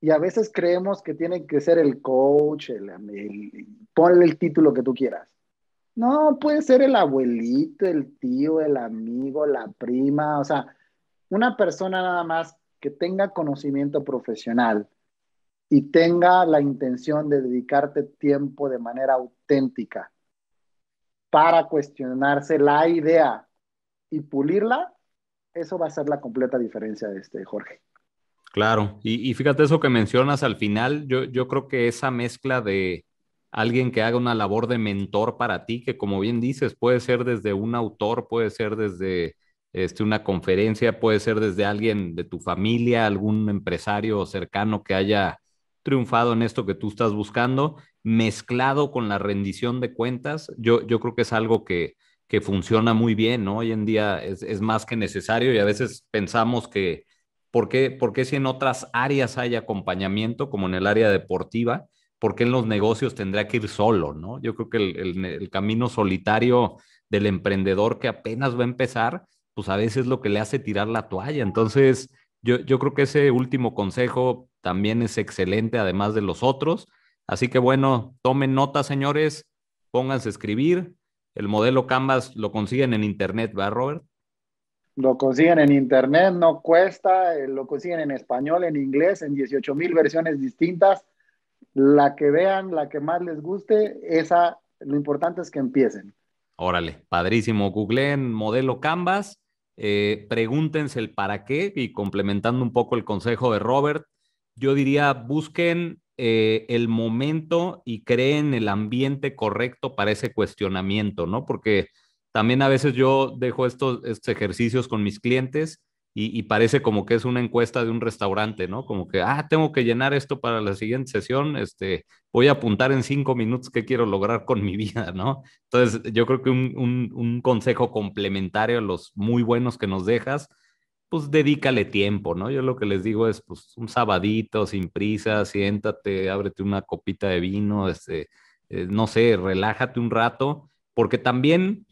Y a veces creemos que tiene que ser el coach, ponle el título que tú quieras. No, puede ser el abuelito, el tío, el amigo, la prima, o sea, una persona nada más que tenga conocimiento profesional y tenga la intención de dedicarte tiempo de manera auténtica para cuestionarse la idea y pulirla, eso va a ser la completa diferencia de este, Jorge. Claro, y, y fíjate eso que mencionas al final, yo, yo creo que esa mezcla de, alguien que haga una labor de mentor para ti, que como bien dices, puede ser desde un autor, puede ser desde este, una conferencia, puede ser desde alguien de tu familia, algún empresario cercano que haya triunfado en esto que tú estás buscando, mezclado con la rendición de cuentas, yo, yo creo que es algo que, que funciona muy bien, ¿no? Hoy en día es, es, más que necesario y a veces pensamos que, ¿por qué, ¿por qué si en otras áreas hay acompañamiento, como en el área deportiva? ¿por qué en los negocios tendría que ir solo, no? Yo creo que el, camino solitario del emprendedor que apenas va a empezar, pues a veces es lo que le hace tirar la toalla. Entonces, yo, yo creo que ese último consejo también es excelente, además de los otros. Así que bueno, tomen nota, señores, pónganse a escribir. El modelo Canvas lo consiguen en internet, ¿verdad, Robert? Lo consiguen en internet, no cuesta, eh, lo consiguen en español, en inglés, en 18 mil versiones distintas. La que vean, la que más les guste, esa, lo importante es que empiecen. Órale, padrísimo. Googleen modelo Canvas, eh, pregúntense el para qué y complementando un poco el consejo de Robert, yo diría busquen eh, el momento y creen el ambiente correcto para ese cuestionamiento, ¿no? Porque también a veces yo dejo estos, ejercicios con mis clientes y, parece como que es una encuesta de un restaurante, ¿no? Como que, ah, tengo que llenar esto para la siguiente sesión, este, voy a apuntar en cinco minutos qué quiero lograr con mi vida, ¿no? Entonces, yo creo que un consejo complementario a los muy buenos que nos dejas, pues dedícale tiempo, ¿no? Yo lo que les digo es, pues, un sabadito, sin prisa, siéntate, ábrete una copita de vino, este, eh, no sé, relájate un rato, porque también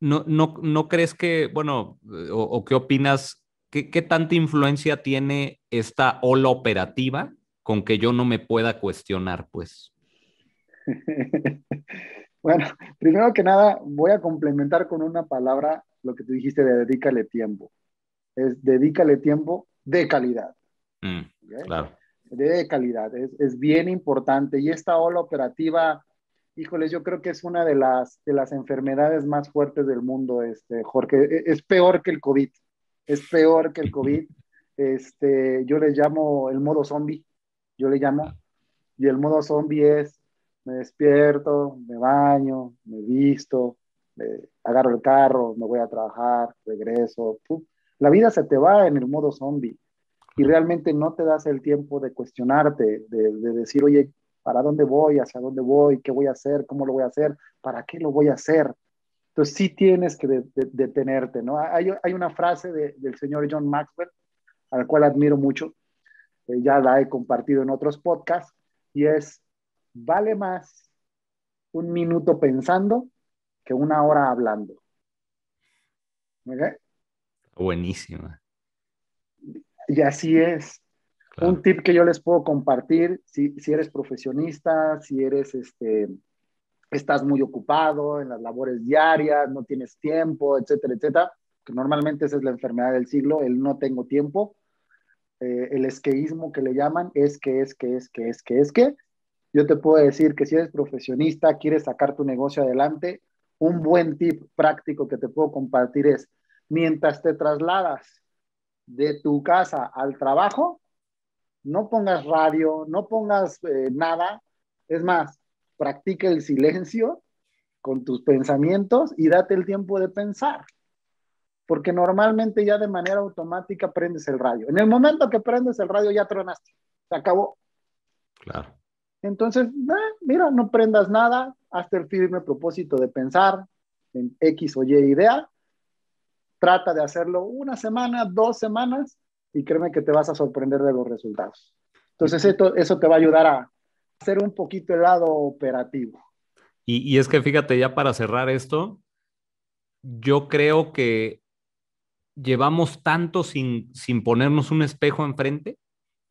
no, no, no crees que, bueno, o, qué opinas, ¿qué, ¿qué, tanta influencia tiene esta ola operativa con que yo no me pueda cuestionar, pues? bueno, primero que nada, voy a complementar con una palabra lo que tú dijiste de dedícale tiempo. Es dedícale tiempo de calidad. Mm, claro. De calidad, es, es bien importante. Y esta ola operativa híjoles, yo creo que es una de las, de las enfermedades más fuertes del mundo, este, Jorge. E, es peor que el COVID. Es peor que el COVID. Este, yo le llamo el modo zombie. Yo le llamo. Y el modo zombie es, me despierto, me baño, me visto, agarro el carro, me voy a trabajar, regreso. La vida se te va en el modo zombie y realmente no te das el tiempo de cuestionarte, de, de decir, oye, para dónde voy, hacia dónde voy, qué voy a hacer, cómo lo voy a hacer, para qué lo voy a hacer. Entonces sí tienes que detenerte, ¿no? Hay, hay una frase del señor John Maxwell, al cual admiro mucho, eh, ya la he compartido en otros podcasts, y es, vale más un minuto pensando que una hora hablando. ¿Okay? Buenísima. Y así es. Un tip que yo les puedo compartir, si, si eres profesionista, si eres, este, estás muy ocupado en las labores diarias, no tienes tiempo, etcétera, etcétera, que normalmente esa es la enfermedad del siglo, el no tengo tiempo, eh, el esqueísmo que le llaman, es que, es que, es que, es que, es que. Yo te puedo decir que si eres profesionista, quieres sacar tu negocio adelante, un buen tip práctico que te puedo compartir es, mientras te trasladas de tu casa al trabajo, no pongas radio, no pongas eh, nada. Es más, practica el silencio con tus pensamientos y date el tiempo de pensar. Porque normalmente ya de manera automática prendes el radio. En el momento que prendes el radio ya tronaste. Se acabó. Claro. Entonces, eh, mira, no prendas nada, hazte el firme propósito de pensar en X o Y idea. Trata de hacerlo una semana, dos semanas y créeme que te vas a sorprender de los resultados. Entonces, esto, eso te va a ayudar a hacer un poquito el lado operativo. Y, y es que fíjate, ya para cerrar esto, yo creo que llevamos tanto sin, sin ponernos un espejo enfrente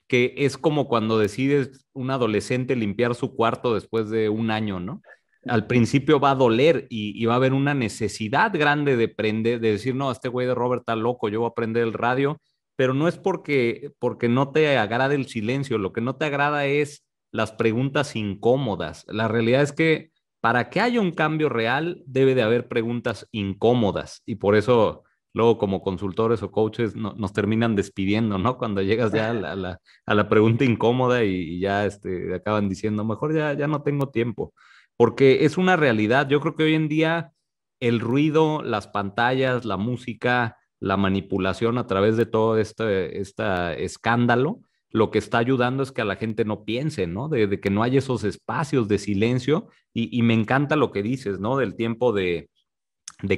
que es como cuando decides un adolescente limpiar su cuarto después de un año, ¿no? Al principio va a doler y, y va a haber una necesidad grande de prender, de decir, no, este güey de Robert está loco, yo voy a prender el radio pero no es porque, porque no te agrade el silencio, lo que no te agrada es las preguntas incómodas. La realidad es que para que haya un cambio real debe de haber preguntas incómodas y por eso luego como consultores o coaches nos terminan despidiendo, ¿no? Cuando llegas ya a la, a la, pregunta incómoda y, ya este, acaban diciendo, mejor ya, ya no tengo tiempo, porque es una realidad. Yo creo que hoy en día el ruido, las pantallas, la música, la manipulación a través de todo este, este escándalo, lo que está ayudando es que a la gente no piense, ¿no? De, que no hay esos espacios de silencio y, me encanta lo que dices, ¿no? Del tiempo de,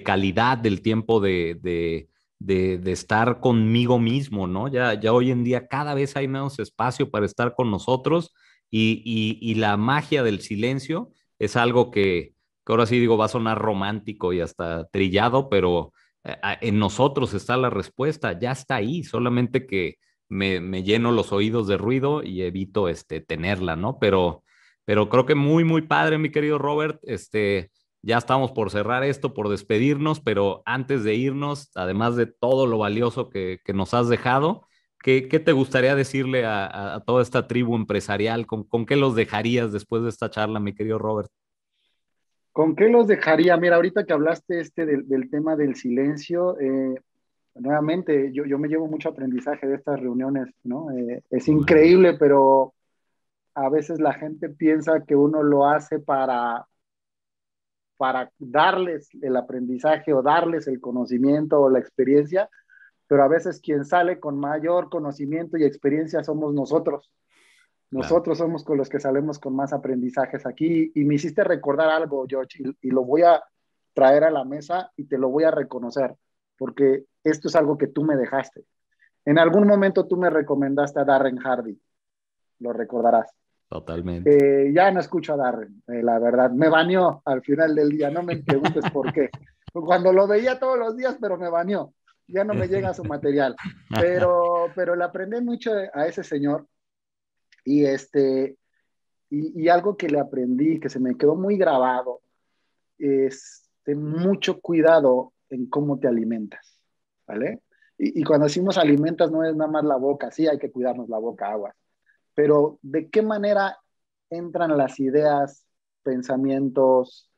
calidad, del tiempo de, estar conmigo mismo, ¿no? Ya, ya hoy en día cada vez hay menos espacio para estar con nosotros y, y la magia del silencio es algo que, que ahora sí digo va a sonar romántico y hasta trillado, pero eh, en nosotros está la respuesta, ya está ahí, solamente que me, lleno los oídos de ruido y evito este, tenerla, ¿no? Pero, pero creo que muy, muy padre, mi querido Robert, este, ya estamos por cerrar esto, por despedirnos, pero antes de irnos, además de todo lo valioso que, nos has dejado, ¿qué, te gustaría decirle a, toda esta tribu empresarial? ¿Con, ¿Con qué los dejarías después de esta charla, mi querido Robert? ¿Con qué los dejaría? Mira, ahorita que hablaste este del, tema del silencio, eh, nuevamente yo, yo, me llevo mucho aprendizaje de estas reuniones, ¿no? Eh, es increíble, pero a veces la gente piensa que uno lo hace para, para darles el aprendizaje o darles el conocimiento o la experiencia, pero a veces quien sale con mayor conocimiento y experiencia somos nosotros. Nosotros somos con los que salimos con más aprendizajes aquí y me hiciste recordar algo, George, y, lo voy a traer a la mesa y te lo voy a reconocer, porque esto es algo que tú me dejaste. En algún momento tú me recomendaste a Darren Hardy, lo recordarás. Totalmente. Eh, ya no escucho a Darren, eh, la verdad. Me baneó al final del día, no me preguntes por qué. Cuando lo veía todos los días, pero me baneó. Ya no me llega su material. Pero, pero le aprendí mucho a ese señor y, este, y, algo que le aprendí, que se me quedó muy grabado, es ten mucho cuidado en cómo te alimentas, ¿vale? Y, y, cuando decimos alimentas no es nada más la boca, sí hay que cuidarnos la boca, aguas, pero ¿de qué manera entran las ideas, pensamientos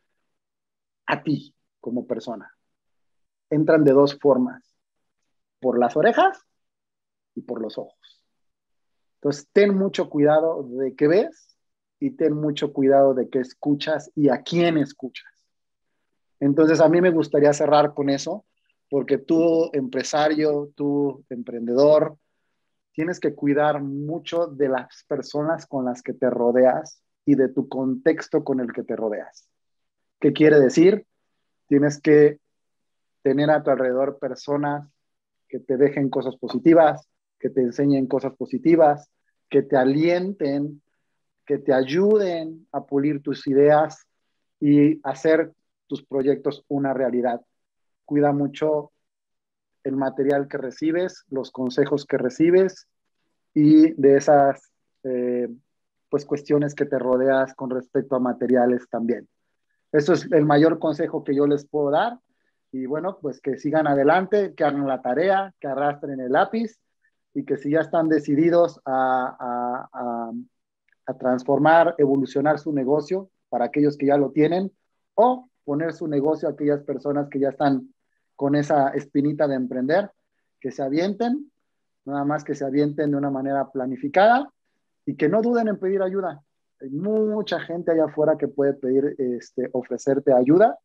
a ti como persona? Entran de dos formas, por las orejas y por los ojos. Entonces, ten mucho cuidado de qué ves y ten mucho cuidado de qué escuchas y a quién escuchas. Entonces, a mí me gustaría cerrar con eso, porque tú, empresario, tú, emprendedor, tienes que cuidar mucho de las personas con las que te rodeas y de tu contexto con el que te rodeas. ¿Qué quiere decir? Tienes que tener a tu alrededor personas que te dejen cosas positivas, que te enseñen cosas positivas, que te alienten, que te ayuden a pulir tus ideas y hacer tus proyectos una realidad. Cuida mucho el material que recibes, los consejos que recibes y de esas eh, pues cuestiones que te rodeas con respecto a materiales también. Eso es el mayor consejo que yo les puedo dar. Y bueno, pues que sigan adelante, que hagan la tarea, que arrastren el lápiz y que si ya están decididos a, transformar, evolucionar su negocio para aquellos que ya lo tienen o poner su negocio a aquellas personas que ya están con esa espinita de emprender, que se avienten, nada más que se avienten de una manera planificada y que no duden en pedir ayuda. Hay mucha gente allá afuera que puede pedir, este, ofrecerte ayuda.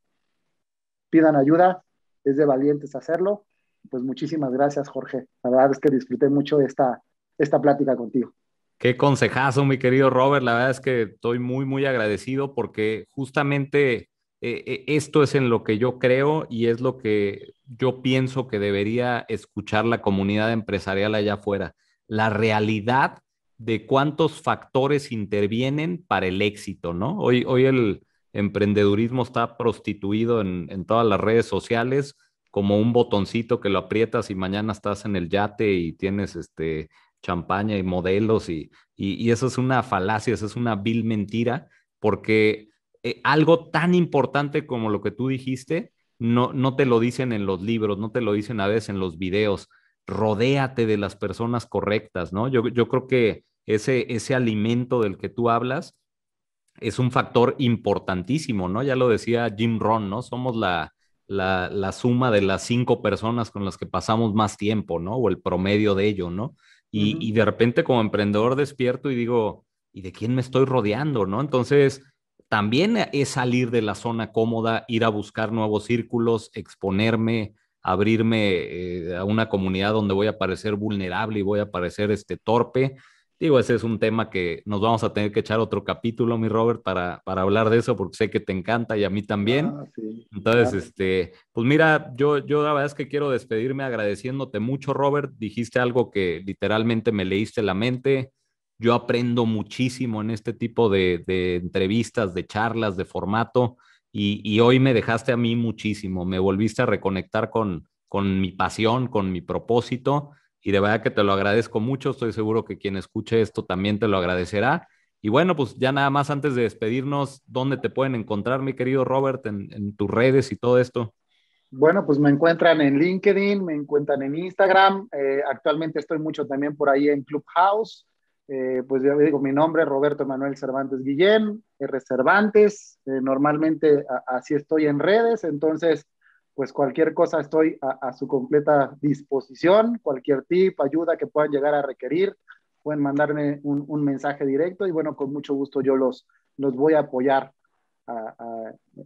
Pidan ayuda, es de valientes hacerlo pues muchísimas gracias, Jorge. La verdad es que disfruté mucho esta, esta plática contigo. Qué consejazo, mi querido Robert. La verdad es que estoy muy, muy agradecido porque justamente eh, eh, esto es en lo que yo creo y es lo que yo pienso que debería escuchar la comunidad empresarial allá afuera. La realidad de cuántos factores intervienen para el éxito, ¿no? Hoy, hoy el emprendedurismo está prostituido en, todas las redes sociales como un botoncito que lo aprietas y mañana estás en el yate y tienes este champaña y modelos y, y, eso es una falacia, eso es una vil mentira, porque eh, algo tan importante como lo que tú dijiste, no, no te lo dicen en los libros, no te lo dicen a veces en los videos, rodéate de las personas correctas, ¿no? Yo, yo creo que ese, ese alimento del que tú hablas es un factor importantísimo, ¿no? Ya lo decía Jim Ron, ¿no? Somos la, la, suma de las cinco personas con las que pasamos más tiempo, ¿no? O el promedio de ello, ¿no? Y, de repente como emprendedor despierto y digo, ¿y de quién me estoy rodeando, ¿no? Entonces, también es salir de la zona cómoda, ir a buscar nuevos círculos, exponerme, abrirme eh, a una comunidad donde voy a parecer vulnerable y voy a parecer este torpe Digo, ese es un tema que nos vamos a tener que echar otro capítulo, mi Robert, para, para hablar de eso, porque sé que te encanta y a mí también. Ah, Entonces, este, pues mira, yo, yo la verdad es que quiero despedirme agradeciéndote mucho, Robert. Dijiste algo que literalmente me leíste la mente. Yo aprendo muchísimo en este tipo de, de entrevistas, de charlas, de formato, y, y, hoy me dejaste a mí muchísimo. Me volviste a reconectar con, con mi pasión, con mi propósito y de verdad que te lo agradezco mucho. Estoy seguro que quien escuche esto también te lo agradecerá. Y bueno, pues ya nada más antes de despedirnos, ¿dónde te pueden encontrar, mi querido Robert, en, tus redes y todo esto? Bueno, pues me encuentran en LinkedIn, me encuentran en Instagram. Eh, actualmente estoy mucho también por ahí en Clubhouse. Eh, pues ya digo, mi nombre es Roberto Manuel Cervantes Guillén, R. Cervantes. Eh, normalmente así estoy en redes, entonces, pues cualquier cosa estoy a, su completa disposición. Cualquier tip, ayuda que puedan llegar a requerir, pueden mandarme un, mensaje directo y bueno, con mucho gusto yo los, los voy a apoyar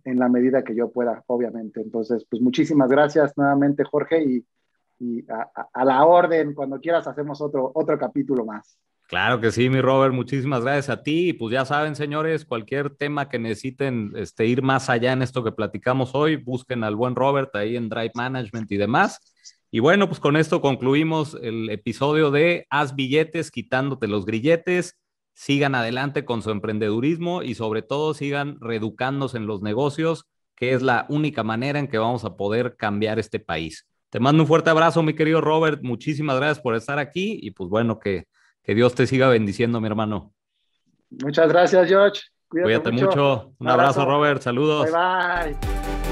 en la medida que yo pueda, obviamente. Entonces, pues muchísimas gracias nuevamente, Jorge, y, a, a, la orden, cuando quieras hacemos otro, otro capítulo más. Claro que sí, mi Robert, muchísimas gracias a ti. Y pues ya saben, señores, cualquier tema que necesiten este, ir más allá en esto que platicamos hoy, busquen al buen Robert ahí en Drive Management y demás. Y bueno, pues con esto concluimos el episodio de Haz billetes quitándote los grilletes. Sigan adelante con su emprendedurismo y sobre todo sigan reeducándose en los negocios, que es la única manera en que vamos a poder cambiar este país. Te mando un fuerte abrazo, mi querido Robert. Muchísimas gracias por estar aquí y pues bueno, que que Dios te siga bendiciendo, mi hermano. Muchas gracias, George. Cuídate, mucho. Un, abrazo, Robert. Saludos. Bye bye.